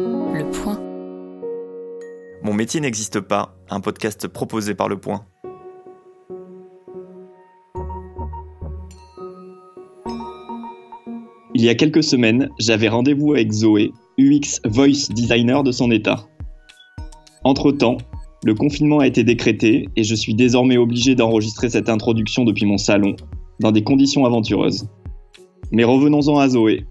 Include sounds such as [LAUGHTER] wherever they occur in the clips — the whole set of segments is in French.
Le Point. Mon métier n'existe pas, un podcast proposé par Le Point. Il y a quelques semaines, j'avais rendez-vous avec Zoé, UX Voice Designer de son état. Entre-temps, le confinement a été décrété et je suis désormais obligé d'enregistrer cette introduction depuis mon salon, dans des conditions aventureuses. Mais revenons-en à Zoé.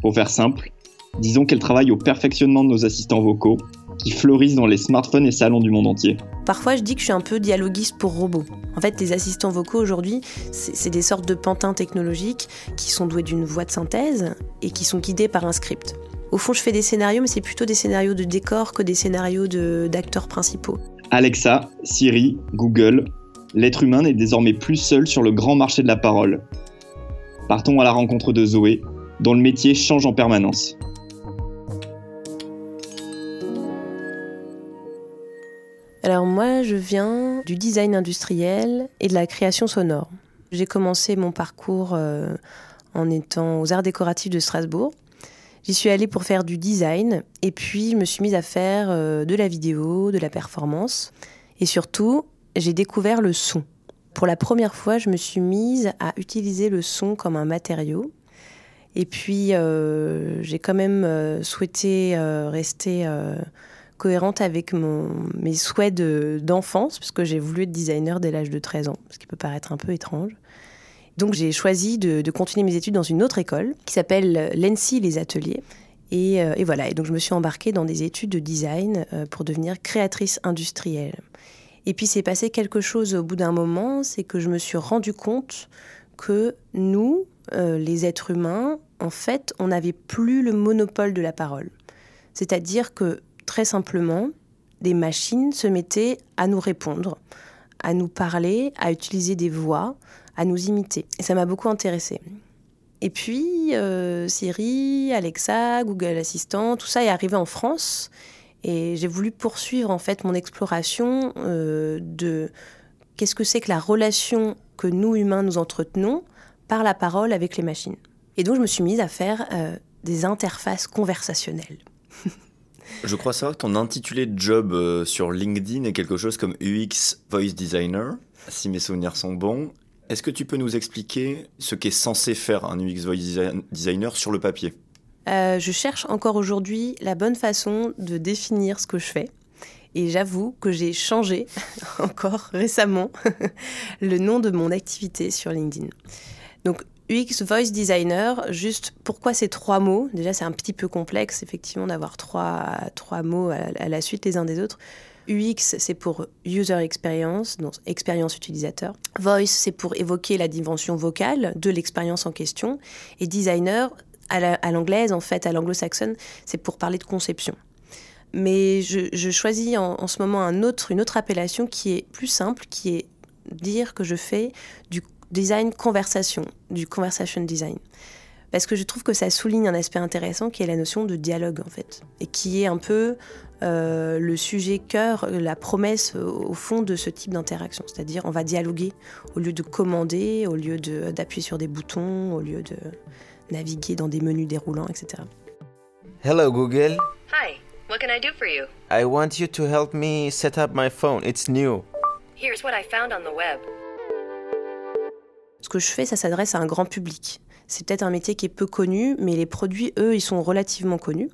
Pour faire simple, disons qu'elle travaille au perfectionnement de nos assistants vocaux, qui fleurissent dans les smartphones et salons du monde entier. Parfois, je dis que je suis un peu dialoguiste pour robots. En fait, les assistants vocaux aujourd'hui, c'est des sortes de pantins technologiques qui sont doués d'une voix de synthèse et qui sont guidés par un script. Au fond, je fais des scénarios, mais c'est plutôt des scénarios de décor que des scénarios d'acteurs principaux. Alexa, Siri, Google, l'être humain n'est désormais plus seul sur le grand marché de la parole. Partons à la rencontre de Zoé, dont le métier change en permanence. Alors moi, je viens du design industriel et de la création sonore. J'ai commencé mon parcours euh, en étant aux arts décoratifs de Strasbourg. J'y suis allée pour faire du design et puis je me suis mise à faire euh, de la vidéo, de la performance et surtout j'ai découvert le son. Pour la première fois, je me suis mise à utiliser le son comme un matériau. Et puis euh, j'ai quand même souhaité rester cohérente avec mon, mes souhaits d'enfance, puisque j'ai voulu être designer dès l'âge de 13 ans, ce qui peut paraître un peu étrange. Donc j'ai choisi de, continuer mes études dans une autre école qui s'appelle l'ENSI Les Ateliers. Euh, et, voilà, et donc je me suis embarquée dans des études de design euh, pour devenir créatrice industrielle. Et puis c'est passé quelque chose au bout d'un moment, c'est que je me suis rendu compte que nous, euh, les êtres humains, en fait, on n'avait plus le monopole de la parole. C'est-à-dire que, très simplement, des machines se mettaient à nous répondre, à nous parler, à utiliser des voix, à nous imiter. Et ça m'a beaucoup intéressée. Et puis, euh, Siri, Alexa, Google Assistant, tout ça est arrivé en France. Et j'ai voulu poursuivre en fait mon exploration euh, de qu'est-ce que c'est que la relation que nous humains nous entretenons par la parole avec les machines. Et donc je me suis mise à faire euh, des interfaces conversationnelles. Je crois savoir que ton intitulé de job sur LinkedIn est quelque chose comme UX Voice Designer, si mes souvenirs sont bons. Est-ce que tu peux nous expliquer ce qu'est censé faire un UX Voice Designer sur le papier? Euh, Je cherche encore aujourd'hui la bonne façon de définir ce que je fais. Et j'avoue que j'ai changé [LAUGHS] encore récemment [LAUGHS] le nom de mon activité sur LinkedIn. Donc UX Voice Designer, juste pourquoi ces trois mots? Déjà c'est un petit peu complexe effectivement d'avoir trois, trois mots à la suite les uns des autres. UX, c'est pour User Experience, donc expérience utilisateur. Voice, c'est pour évoquer la dimension vocale de l'expérience en question. Et Designer, à l'anglaise, en fait, à l'anglo-saxonne, c'est pour parler de conception. Mais je, choisis en, en, ce moment un autre, une autre appellation qui est plus simple, qui est dire que je fais du design conversation, du conversation design parce que je trouve que ça souligne un aspect intéressant qui est la notion de dialogue en fait, et qui est un peu euh, le sujet cœur, la promesse au fond de ce type d'interaction. C'est-à-dire on va dialoguer au lieu de commander, au lieu d'appuyer sur des boutons, au lieu de naviguer dans des menus déroulants, etc. Hello Google. Hi, what can I do for you? I want you to help me set up my phone. It's new. Here's what I found on the web. Ce que je fais, ça s'adresse à un grand public. C'est peut-être un métier qui est peu connu, mais les produits, eux, ils sont relativement connus.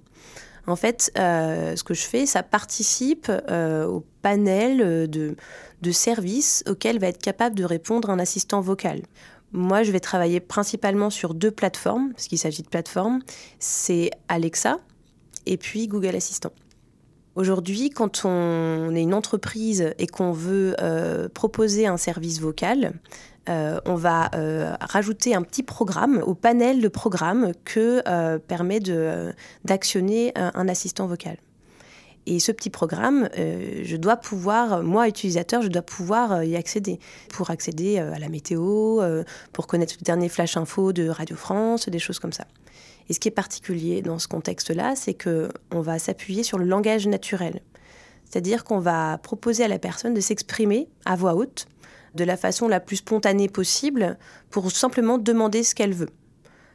En fait, euh, ce que je fais, ça participe euh, au panel de, de services auxquels va être capable de répondre un assistant vocal. Moi, je vais travailler principalement sur deux plateformes, parce qu'il s'agit de plateformes. C'est Alexa et puis Google Assistant. Aujourd'hui, quand on est une entreprise et qu'on veut euh, proposer un service vocal, euh, on va euh, rajouter un petit programme au panel de programmes que euh, permet d'actionner un, assistant vocal. Et ce petit programme, je dois pouvoir, moi utilisateur, je dois pouvoir y accéder. Pour accéder à la météo, pour connaître le dernier flash info de Radio France, des choses comme ça. Et ce qui est particulier dans ce contexte-là, c'est qu'on va s'appuyer sur le langage naturel. C'est-à-dire qu'on va proposer à la personne de s'exprimer à voix haute de la façon la plus spontanée possible pour simplement demander ce qu'elle veut.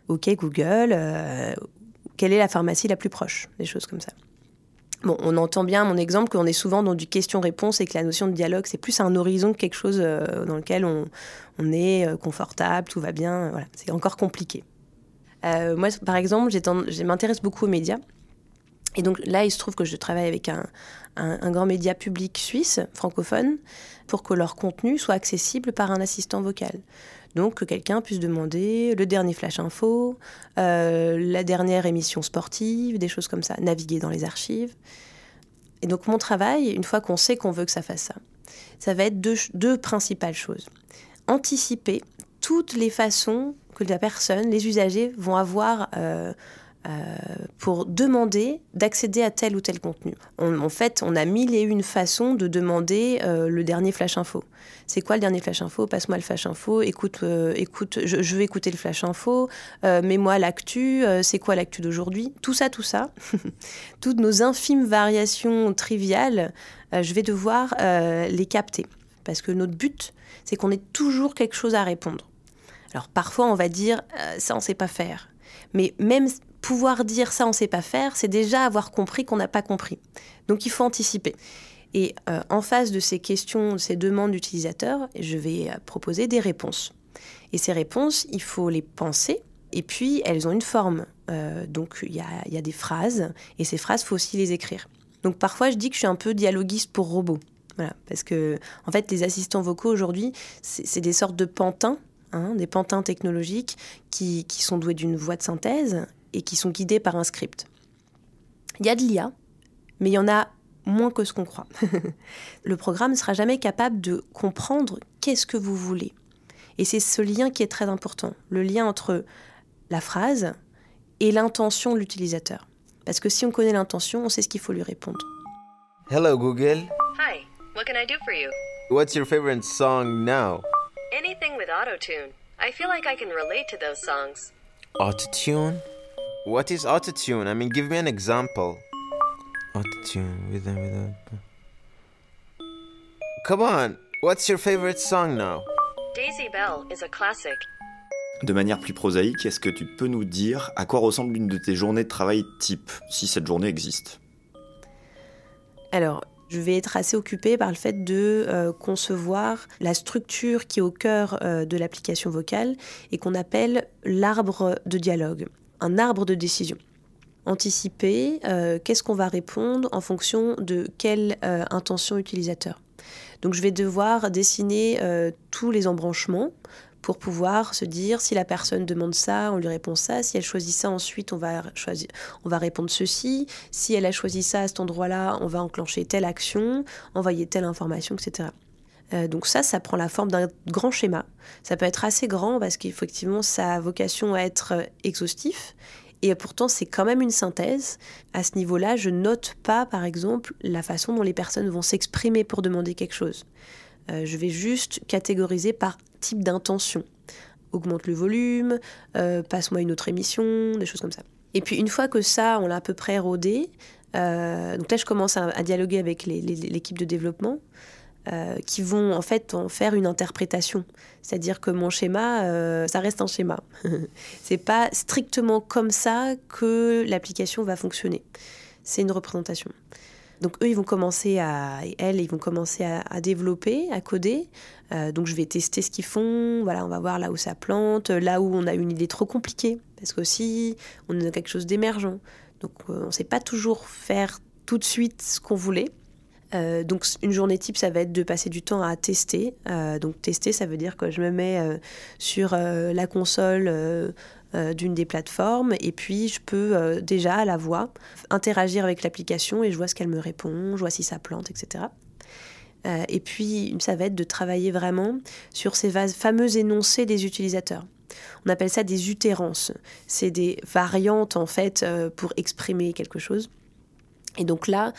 Ok Google, euh, quelle est la pharmacie la plus proche Des choses comme ça. Bon, on entend bien mon exemple qu'on est souvent dans du question-réponse et que la notion de dialogue, c'est plus un horizon que quelque chose euh, dans lequel on, on est euh, confortable, tout va bien. Voilà, c'est encore compliqué. Moi, par exemple, je m'intéresse beaucoup aux médias. Et donc là, il se trouve que je travaille avec un, un- grand média public suisse, francophone, pour que leur contenu soit accessible par un assistant vocal. Donc que quelqu'un puisse demander le dernier flash info, euh, la dernière émission sportive, des choses comme ça, naviguer dans les archives. Et donc mon travail, une fois qu'on sait qu'on veut que ça fasse ça, ça va être deux, deux principales choses. Anticiper toutes les façons que la personne, les usagers vont avoir euh, euh, pour demander d'accéder à tel ou tel contenu. On- en fait, on a mille et une façons de demander euh, le dernier flash info. C'est quoi le dernier flash info? Passe-moi le flash info. Écoute, euh, écoute, je, je veux écouter le flash info. Mets-moi l'actu. c'est quoi l'actu d'aujourd'hui? Tout ça, tout ça, [LAUGHS] toutes nos infimes variations triviales, je vais devoir les capter parce que notre but, c'est qu'on ait toujours quelque chose à répondre. Alors parfois, on va dire ça, on sait pas faire. Mais même pouvoir dire ça, on sait pas faire, c'est déjà avoir compris qu'on n'a pas compris. Donc il faut anticiper. Et euh, en face de ces questions, de ces demandes d'utilisateurs, je vais euh, proposer des réponses. Et ces réponses, il faut les penser. Et puis, elles ont une forme. Euh, donc, il y a, des phrases. Et ces phrases, faut aussi les écrire. Donc, parfois, je dis que je suis un peu dialoguiste pour robots. Voilà. Parce que, en fait, les assistants vocaux aujourd'hui, c'est des sortes de pantins, hein, des pantins technologiques qui, qui sont doués d'une voix de synthèse et qui sont guidés par un script. Il y a de l'IA, mais il y en a moins que ce qu'on croit. [LAUGHS] le programme ne sera jamais capable de comprendre qu'est-ce que vous voulez. Et c'est ce lien qui est très important, le lien entre la phrase et l'intention de l'utilisateur. Parce que si on connaît l'intention, on sait ce qu'il faut lui répondre. Hello, Google. Hi, what can I do for you? What's your favorite song now? Anything with autotune. I feel like I can relate to those songs. Autotune? What is autotune? I mean, give me an example. Autotune, with and without. Come on, what's your favorite song now? Daisy Bell is a classic. De manière plus prosaïque, est-ce que tu peux nous dire à quoi ressemble une de tes journées de travail type, si cette journée existe? Alors, je vais être assez occupée par le fait de euh, concevoir la structure qui est au cœur euh, de l'application vocale et qu'on appelle l'arbre de dialogue, un arbre de décision. Anticiper, euh, qu'est-ce qu'on va répondre en fonction de quelle euh, intention utilisateur. Donc je vais devoir dessiner euh, tous les embranchements pour pouvoir se dire si la personne demande ça, on lui répond ça, si elle choisit ça ensuite, on va choisir on va répondre ceci, si elle a choisi ça à cet endroit-là, on va enclencher telle action, envoyer telle information, etc. Euh, donc ça, ça prend la forme d'un grand schéma. Ça peut être assez grand parce qu'effectivement, ça a vocation à être euh, exhaustif. Et pourtant, c'est quand même une synthèse. À ce niveau-là, je note pas, par exemple, la façon dont les personnes vont s'exprimer pour demander quelque chose. Euh, je vais juste catégoriser par type d'intention. Augmente le volume, passe-moi une autre émission, des choses comme ça. Et puis une fois que ça, on l'a à peu près rodé, donc là je commence à, dialoguer avec l'équipe de développement euh, qui vont en fait en faire une interprétation. C'est-à-dire que mon schéma, euh, ça reste un schéma. [LAUGHS] C'est pas strictement comme ça que l'application va fonctionner. C'est une représentation. Donc eux, ils vont commencer à, elles, ils vont commencer à, développer, à coder. Euh, donc je vais tester ce qu'ils font. Voilà, on va voir là où ça plante, là où on a une idée trop compliquée, parce qu'aussi on a quelque chose d'émergent. Donc on ne sait pas toujours faire tout de suite ce qu'on voulait. Euh, donc une journée type, ça va être de passer du temps à tester. Euh, donc tester, ça veut dire que je me mets euh, sur la console d'une des plateformes et puis je peux déjà à la voix interagir avec l'application et je vois ce qu'elle me répond, je vois si ça plante, etc. Et puis ça va être de travailler vraiment sur ces fameux énoncés des utilisateurs. On appelle ça des utérances. C'est des variantes en fait pour exprimer quelque chose. Et donc là,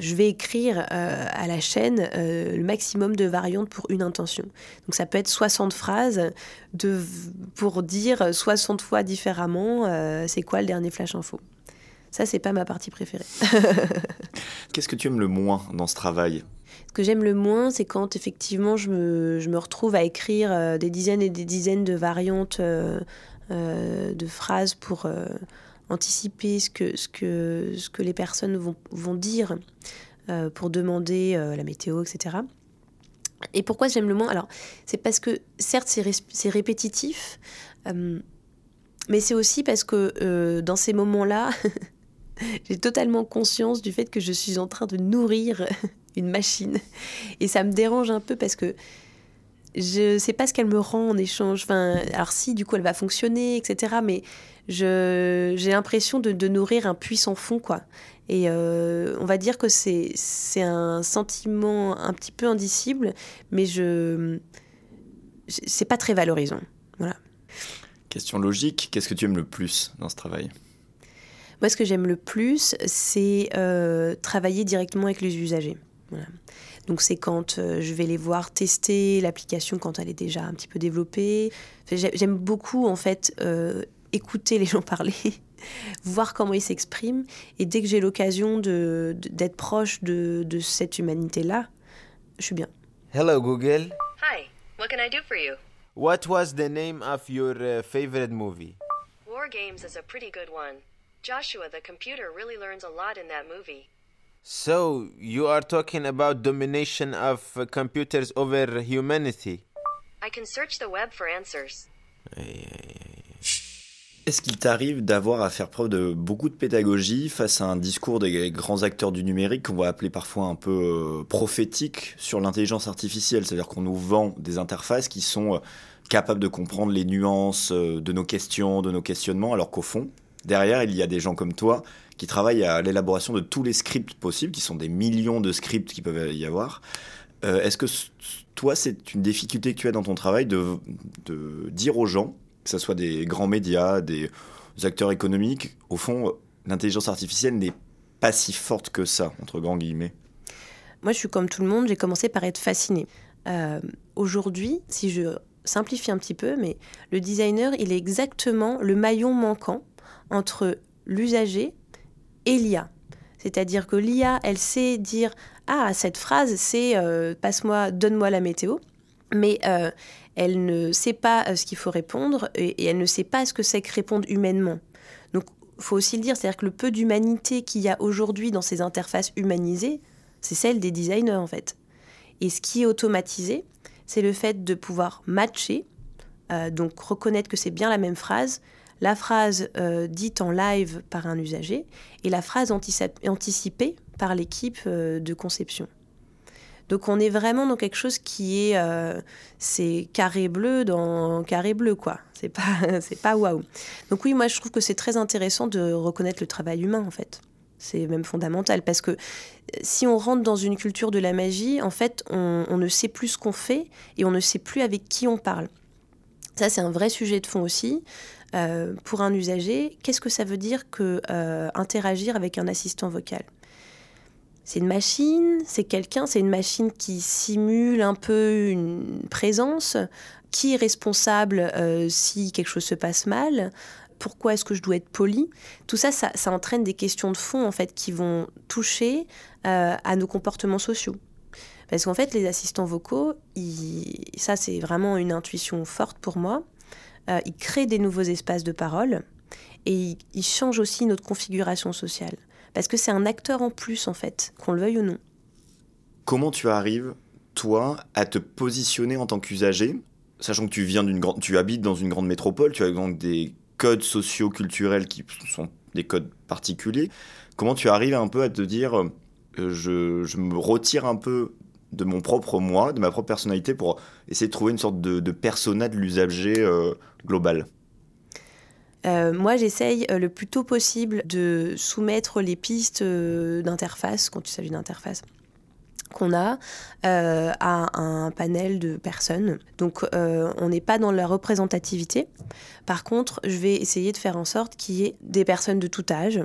je vais écrire euh, à la chaîne euh, le maximum de variantes pour une intention. Donc ça peut être 60 phrases de, pour dire 60 fois différemment euh, c'est quoi le dernier flash info. Ça, c'est pas ma partie préférée. [LAUGHS] Qu'est-ce que tu aimes le moins dans ce travail? Ce que j'aime le moins, c'est quand effectivement je me, je me retrouve à écrire euh, des dizaines et des dizaines de variantes euh, euh, de phrases pour euh, anticiper ce que, ce que, ce que les personnes vont, vont dire euh, pour demander euh, la météo, etc. Et pourquoi j'aime le moins? Alors, c'est parce que certes, c'est, répétitif, euh, mais c'est aussi parce que dans ces moments-là, [LAUGHS] j'ai totalement conscience du fait que je suis en train de nourrir [LAUGHS] une machine. Et ça me dérange un peu parce que je sais pas ce qu'elle me rend en échange. Enfin, alors si, du coup, elle va fonctionner, etc. Mais je, j'ai l'impression de, de nourrir un puissant fond, quoi. Et euh, on va dire que c'est, c'est un sentiment un petit peu indicible, mais je, c'est pas très valorisant. Question logique, qu'est-ce que tu aimes le plus dans ce travail? Moi, ce que j'aime le plus, c'est euh, travailler directement avec les usagers. Voilà. Donc, c'est quand euh, je vais les voir tester l'application quand elle est déjà un petit peu développée. J'aime beaucoup, en fait, euh, écouter [LAUGHS] les gens parler, voir comment ils s'expriment. Et dès que j'ai l'occasion de- d'être proche de, de cette humanité-là, je suis bien. Hello, Google. Hi, what can I do for you? What was the name of your uh, favorite movie? War Games is a pretty good one. Joshua, the computer, really learns a lot in that movie. So, you are talking about domination of uh, computers over humanity? I can search the web for answers. Est-ce qu'il t'arrive d'avoir à faire preuve de beaucoup de pédagogie face à un discours des grands acteurs du numérique qu'on va appeler parfois un peu euh, prophétique sur l'intelligence artificielle? C'est-à-dire qu'on nous vend des interfaces qui sont euh, capables de comprendre les nuances euh, de nos questions, de nos questionnements, alors qu'au fond, derrière, il y a des gens comme toi qui travaillent à l'élaboration de tous les scripts possibles, qui sont des millions de scripts qui peuvent y avoir. Euh, Est-ce que toi, c'est une difficulté que tu as dans ton travail de, dire aux gens que ce soit des grands médias, des acteurs économiques, au fond, l'intelligence artificielle n'est pas si forte que ça, entre grands guillemets? Moi, je suis comme tout le monde, j'ai commencé par être fascinée. Euh, Aujourd'hui, si je simplifie un petit peu, mais le designer, il est exactement le maillon manquant entre l'usager et l'IA. C'est-à-dire que l'IA, elle sait dire Ah, cette phrase, c'est euh, passe-moi, donne-moi la météo. Mais euh, elle ne sait pas euh, ce qu'il faut répondre et, elle ne sait pas ce que c'est que répondre humainement. Donc, faut aussi le dire, c'est-à-dire que le peu d'humanité qu'il y a aujourd'hui dans ces interfaces humanisées, c'est celle des designers en fait. Et ce qui est automatisé, c'est le fait de pouvoir matcher, donc reconnaître que c'est bien la même phrase, la phrase euh, dite en live par un usager et la phrase antici- anticipée par l'équipe euh, de conception. Donc on est vraiment dans quelque chose qui est euh, c'est carré bleu dans carré bleu quoi. C'est pas [LAUGHS] c'est pas waouh. Donc oui, moi je trouve que c'est très intéressant de reconnaître le travail humain en fait. C'est même fondamental parce que si on rentre dans une culture de la magie, en fait, on ne sait plus ce qu'on fait et on ne sait plus avec qui on parle. Ça, c'est un vrai sujet de fond aussi. Euh, pour un usager, qu'est-ce que ça veut dire que euh, interagir avec un assistant vocal? C'est une machine, c'est quelqu'un, c'est une machine qui simule un peu une présence? Qui est responsable euh, si quelque chose se passe mal? Pourquoi est-ce que je dois être poli? Tout ça, ça, ça entraîne des questions de fond en fait qui vont toucher à nos comportements sociaux. Parce qu'en fait, les assistants vocaux, ça c'est vraiment une intuition forte pour moi. Euh, ils créent des nouveaux espaces de parole et ils, changent aussi notre configuration sociale. Parce que c'est un acteur en plus en fait, qu'on le veuille ou non. Comment tu arrives, toi, à te positionner en tant qu'usager, sachant que tu viens d'une grande, tu habites dans une grande métropole, tu as donc des codes socio-culturels qui sont des codes particuliers. Comment tu arrives un peu à te dire, euh, je me retire un peu de mon propre moi, de ma propre personnalité, pour essayer de trouver une sorte de, persona de l'usager euh, global Euh, moi, j'essaye euh, le plus tôt possible de soumettre les pistes d'interface, quand il s'agit d'interface, qu'on a à un panel de personnes. Donc, on n'est pas dans la représentativité. Par contre, je vais essayer de faire en sorte qu'il y ait des personnes de tout âge,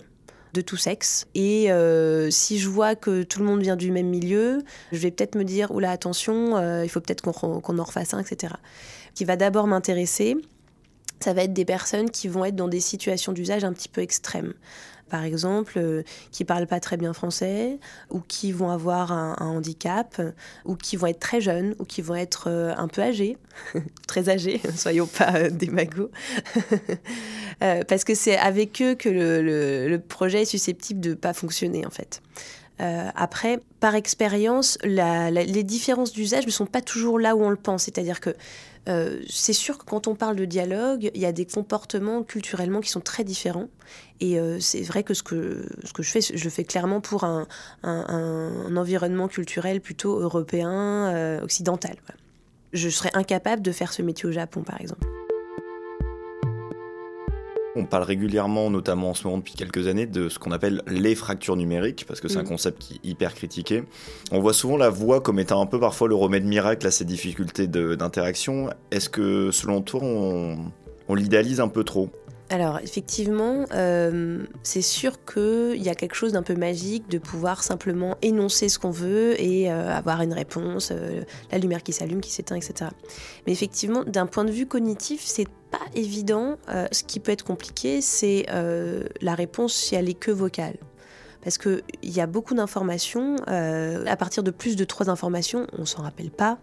de tout sexe. Et euh, si je vois que tout le monde vient du même milieu, je vais peut-être me dire, oula, attention, euh, il faut peut-être qu'on en refasse un, etc. Qui va d'abord m'intéresser, ça va être des personnes qui vont être dans des situations d'usage un petit peu extrêmes. Par exemple, euh, qui parlent pas très bien français, ou qui vont avoir un, handicap, ou qui vont être très jeunes, ou qui vont être euh, un peu âgés, [LAUGHS] très âgés, [LAUGHS] soyons pas euh, des magots, [LAUGHS] Euh, parce que c'est avec eux que le, le- le projet est susceptible de pas fonctionner en fait. Euh, après, par expérience, les différences d'usage ne sont pas toujours là où on le pense. C'est-à-dire que euh, c'est sûr que quand on parle de dialogue, il y a des comportements culturellement qui sont très différents. Et euh, c'est vrai que ce, que je fais, je le fais clairement pour un, environnement culturel plutôt européen, occidental. Je serais incapable de faire ce métier au Japon, par exemple. On parle régulièrement, notamment en ce moment depuis quelques années, de ce qu'on appelle les fractures numériques, parce que c'est un Mm. concept qui est hyper critiqué. On voit souvent la voix comme étant un peu parfois le remède miracle à ces difficultés d'interaction. Est-ce que, selon toi, on, on l'idéalise un peu trop? Alors, effectivement, euh, c'est sûr qu'il y a quelque chose d'un peu magique de pouvoir simplement énoncer ce qu'on veut et euh, avoir une réponse, euh, la lumière qui s'allume, qui s'éteint, etc. Mais effectivement, d'un point de vue cognitif, c'est pas évident. Ce qui peut être compliqué, c'est la réponse si elle est que vocale. Parce qu'il y a beaucoup d'informations. à partir de plus de trois informations, on s'en rappelle pas.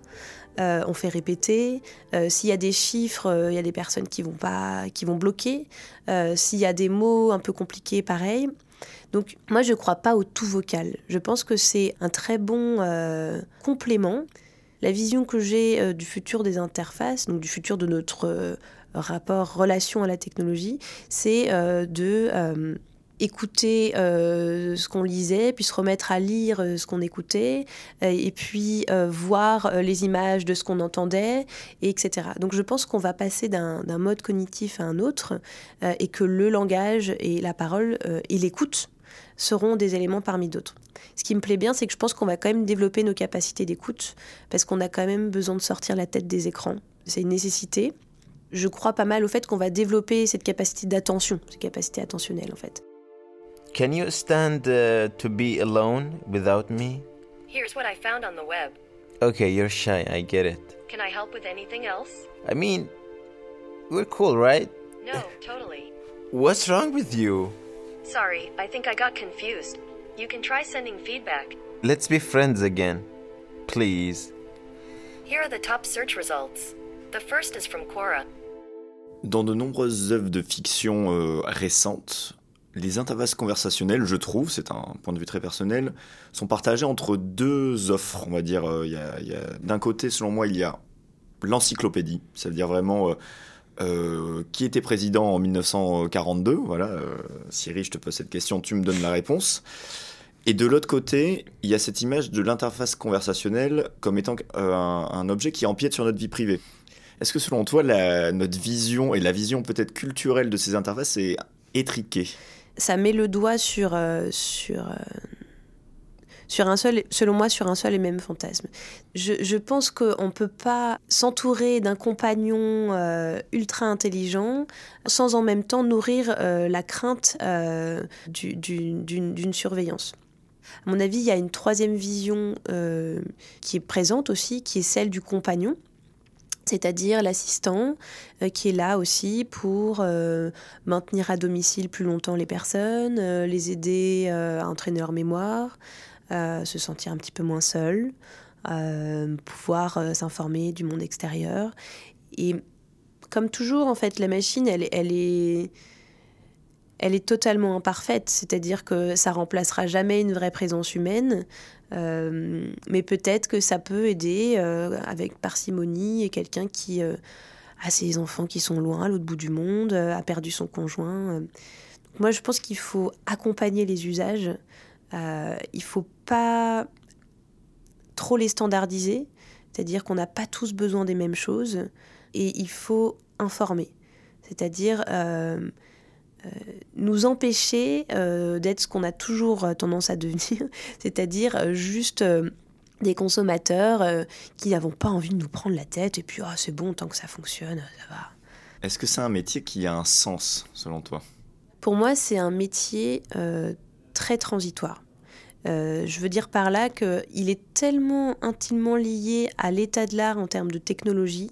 Euh, on fait répéter. Euh, S'il y a des chiffres, euh, il y a des personnes qui vont pas, qui vont bloquer. S'il y a des mots un peu compliqués, pareil. Donc moi, je ne crois pas au tout vocal. Je pense que c'est un très bon complément. La vision que j'ai du futur des interfaces, donc du futur de notre rapport, relation à la technologie, c'est de écouter euh, ce qu'on lisait, puis se remettre à lire euh, ce qu'on écoutait, euh, et puis voir les images de ce qu'on entendait, et etc. Donc je pense qu'on va passer d'un mode cognitif à un autre, et que le langage et la parole et l'écoute seront des éléments parmi d'autres. Ce qui me plaît bien, c'est que je pense qu'on va quand même développer nos capacités d'écoute, parce qu'on a quand même besoin de sortir la tête des écrans. C'est une nécessité. Je crois pas mal au fait qu'on va développer cette capacité d'attention, cette capacité attentionnelle en fait. Can you stand uh, to be alone without me? Here's what I found on the web. Okay, you're shy, I get it. Can I help with anything else? I mean, we're cool, right? No, totally. [LAUGHS] What's wrong with you? Sorry, I think I got confused. You can try sending feedback. Let's be friends again. Please. Here are the top search results. The first is from Quora. Dans de nombreuses œuvres de fiction euh, récentes, les interfaces conversationnelles, je trouve, c'est un point de vue très personnel, sont partagées entre deux offres, on va dire. Euh, y a- D'un côté, selon moi, il y a l'encyclopédie, c'est-à-dire vraiment euh, euh, qui était président en 1942. Voilà, euh, Siri, je te pose cette question, tu me donnes la réponse. Et de l'autre côté, il y a cette image de l'interface conversationnelle comme étant un, objet qui empiète sur notre vie privée. Est-ce que selon toi, notre vision et la vision peut-être culturelle de ces interfaces est étriquée? Ça met le doigt sur, euh, sur, euh, sur un seul, selon moi, sur un seul et même fantasme. Je, pense qu'on ne peut pas s'entourer d'un compagnon euh, ultra intelligent sans en même temps nourrir la crainte du- du- d'une d'une surveillance. À mon avis, il y a une troisième vision qui est présente aussi, qui est celle du compagnon, c'est-à-dire l'assistant euh, qui est là aussi pour euh, maintenir à domicile plus longtemps les personnes, euh, les aider à entraîner leur mémoire, se sentir un petit peu moins seul, pouvoir s'informer du monde extérieur. Et comme toujours, en fait, la machine, elle, elle est... Elle est totalement imparfaite, c'est-à-dire que ça remplacera jamais une vraie présence humaine, euh, mais peut-être que ça peut aider euh, avec parcimonie et quelqu'un qui euh, a ses enfants qui sont loin, à l'autre bout du monde, a perdu son conjoint. Moi, je pense qu'il faut accompagner les usages. Il faut pas trop les standardiser, c'est-à-dire qu'on n'a pas tous besoin des mêmes choses, et il faut informer, c'est-à-dire nous empêcher euh, d'être ce qu'on a toujours euh, tendance à devenir, [LAUGHS] c'est-à-dire euh, juste des consommateurs euh, qui n'avons pas envie de nous prendre la tête, et puis Ah, c'est bon, tant que ça fonctionne, ça va. Est-ce que c'est un métier qui a un sens, selon toi? Pour moi, c'est un métier euh, très transitoire. Euh, je veux dire par là qu'il est tellement intimement lié à l'état de l'art en termes de technologie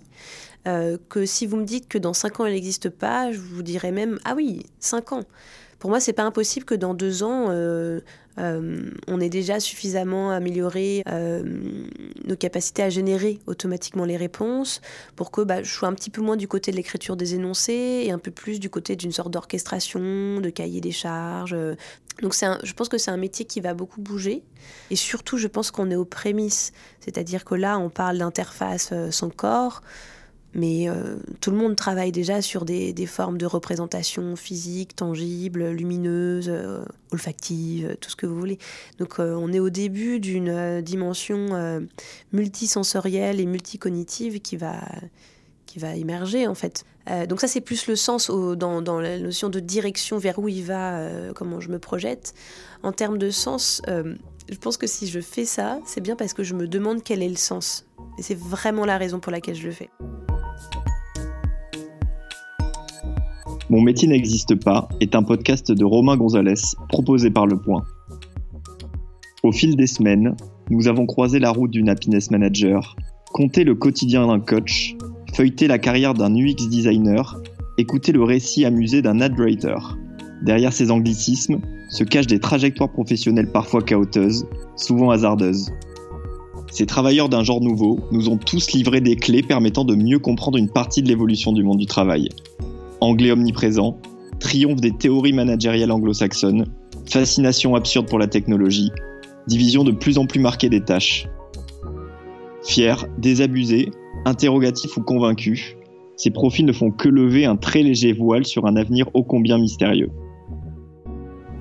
euh, que si vous me dites que dans 5 ans il n'existe pas, je vous dirais même ah oui, 5 ans. pour moi, c'est pas impossible que dans deux ans, on ait déjà suffisamment amélioré nos capacités à générer automatiquement les réponses pour que bah, je sois un petit peu moins du côté de l'écriture des énoncés et un peu plus du côté d'une sorte d'orchestration, de cahier des charges. Donc je pense que c'est un métier qui va beaucoup bouger. Et surtout, je pense qu'on est aux prémices. C'est-à-dire que là, on parle d'interface son corps. Mais euh, tout le monde travaille déjà sur des, formes de représentation physique, tangible, lumineuse, euh, olfactive, tout ce que vous voulez. Donc euh, on est au début d'une dimension multisensorielle et multicognitive qui va, qui va émerger en fait. donc ça c'est plus le sens dans, la notion de direction vers où il va, comment je me projette. En termes de sens, je pense que si je fais ça, c'est bien parce que je me demande quel est le sens. Et c'est vraiment la raison pour laquelle je le fais. Mon métier n'existe pas est un podcast de Romain Gonzalez proposé par Le Point. Au fil des semaines, nous avons croisé la route d'une happiness manager, compté le quotidien d'un coach, feuilleté la carrière d'un UX designer, écouté le récit amusé d'un ad writer. Derrière ces anglicismes se cachent des trajectoires professionnelles parfois chaotiques, souvent hasardeuses. Ces travailleurs d'un genre nouveau nous ont tous livré des clés permettant de mieux comprendre une partie de l'évolution du monde du travail, anglais omniprésent, triomphe des théories managériales anglo-saxonnes, fascination absurde pour la technologie, division de plus en plus marquée des tâches. Fiers, désabusés, interrogatifs ou convaincus, ces profils ne font que lever un très léger voile sur un avenir ô combien mystérieux.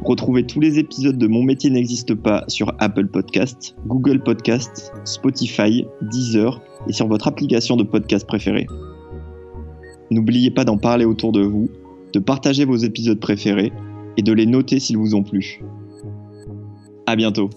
Retrouvez tous les épisodes de Mon métier n'existe pas sur Apple Podcasts, Google Podcasts, Spotify, Deezer et sur votre application de podcast préférée. N'oubliez pas d'en parler autour de vous, de partager vos épisodes préférés et de les noter s'ils vous ont plu. À bientôt.